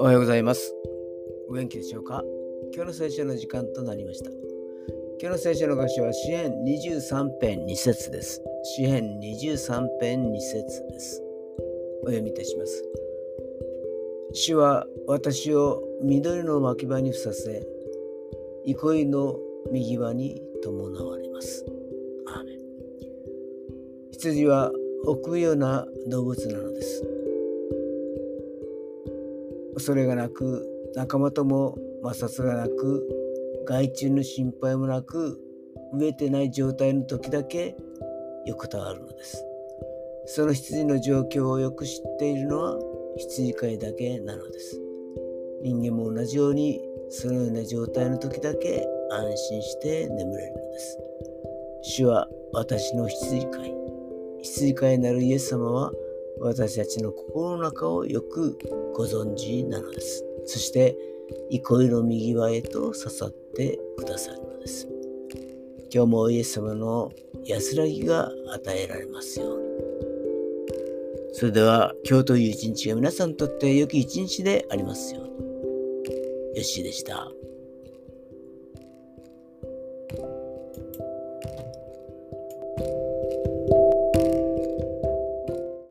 おはようございます。お元気でしょうか？今日の聖書の時間となりました。今日の聖書の箇所は詩編23編2節です。詩編23編2節です。お読みいたします。主は私を緑の牧場にふさせ、憩いの右輪に伴われます。アーメ羊は臆病な動物なのです。恐れがなく、仲間とも摩擦がなく、害虫の心配もなく、飢えてない状態の時だけ横たわるのです。その羊の状況をよく知っているのは羊飼いだけなのです。人間も同じようにそのような状態の時だけ安心して眠れるのです。主は私の羊飼い。羊飼いなるイエス様は私たちの心の中をよくご存知なのです。そして、憩いの右輪へと刺さってくださるのです。今日もイエス様の安らぎが与えられますように。それでは今日という一日が皆さんにとって良き一日でありますように。よしでした。